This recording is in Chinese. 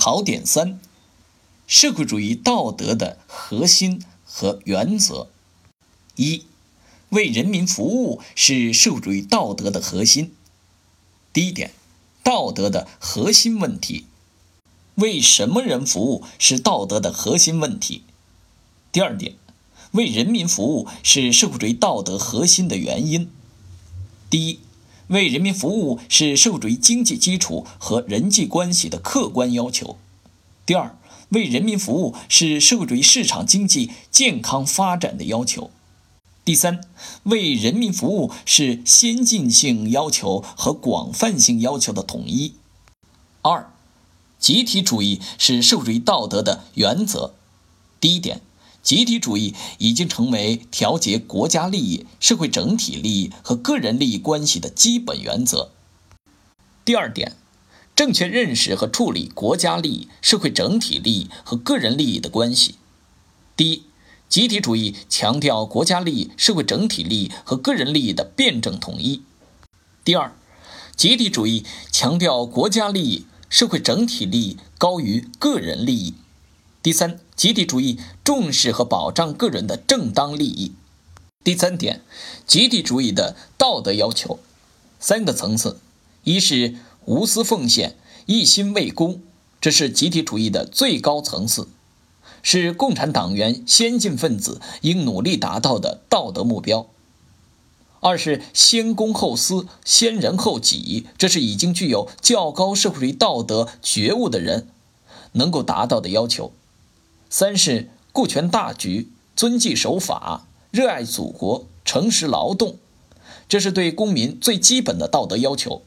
考点三：社会主义道德的核心和原则。一、为人民服务是社会主义道德的核心。第一点，道德的核心问题：为什么人服务是道德的核心问题。第二点，为人民服务是社会主义道德核心的原因。第一。为人民服务是社会主义经济基础和人际关系的客观要求。第二，为人民服务是社会主义市场经济健康发展的要求。第三，为人民服务是先进性要求和广泛性要求的统一。二，集体主义是社会主义道德的原则。第一点。集体主义已经成为调节国家利益、社会整体利益和个人利益关系的基本原则。第二点，正确认识和处理国家利益、社会整体利益和个人利益的关系。第一，集体主义强调国家利益、社会整体利益和个人利益的辩证统一。第二，集体主义强调国家利益、社会整体利益高于个人利益。第三，集体主义重视和保障个人的正当利益。第三点，集体主义的道德要求，三个层次：一是无私奉献、一心为公，这是集体主义的最高层次，是共产党员先进分子应努力达到的道德目标；二是先公后私、先人后己，这是已经具有较高社会主义道德觉悟的人能够达到的要求。三是顾全大局、遵纪守法、热爱祖国、诚实劳动，这是对公民最基本的道德要求。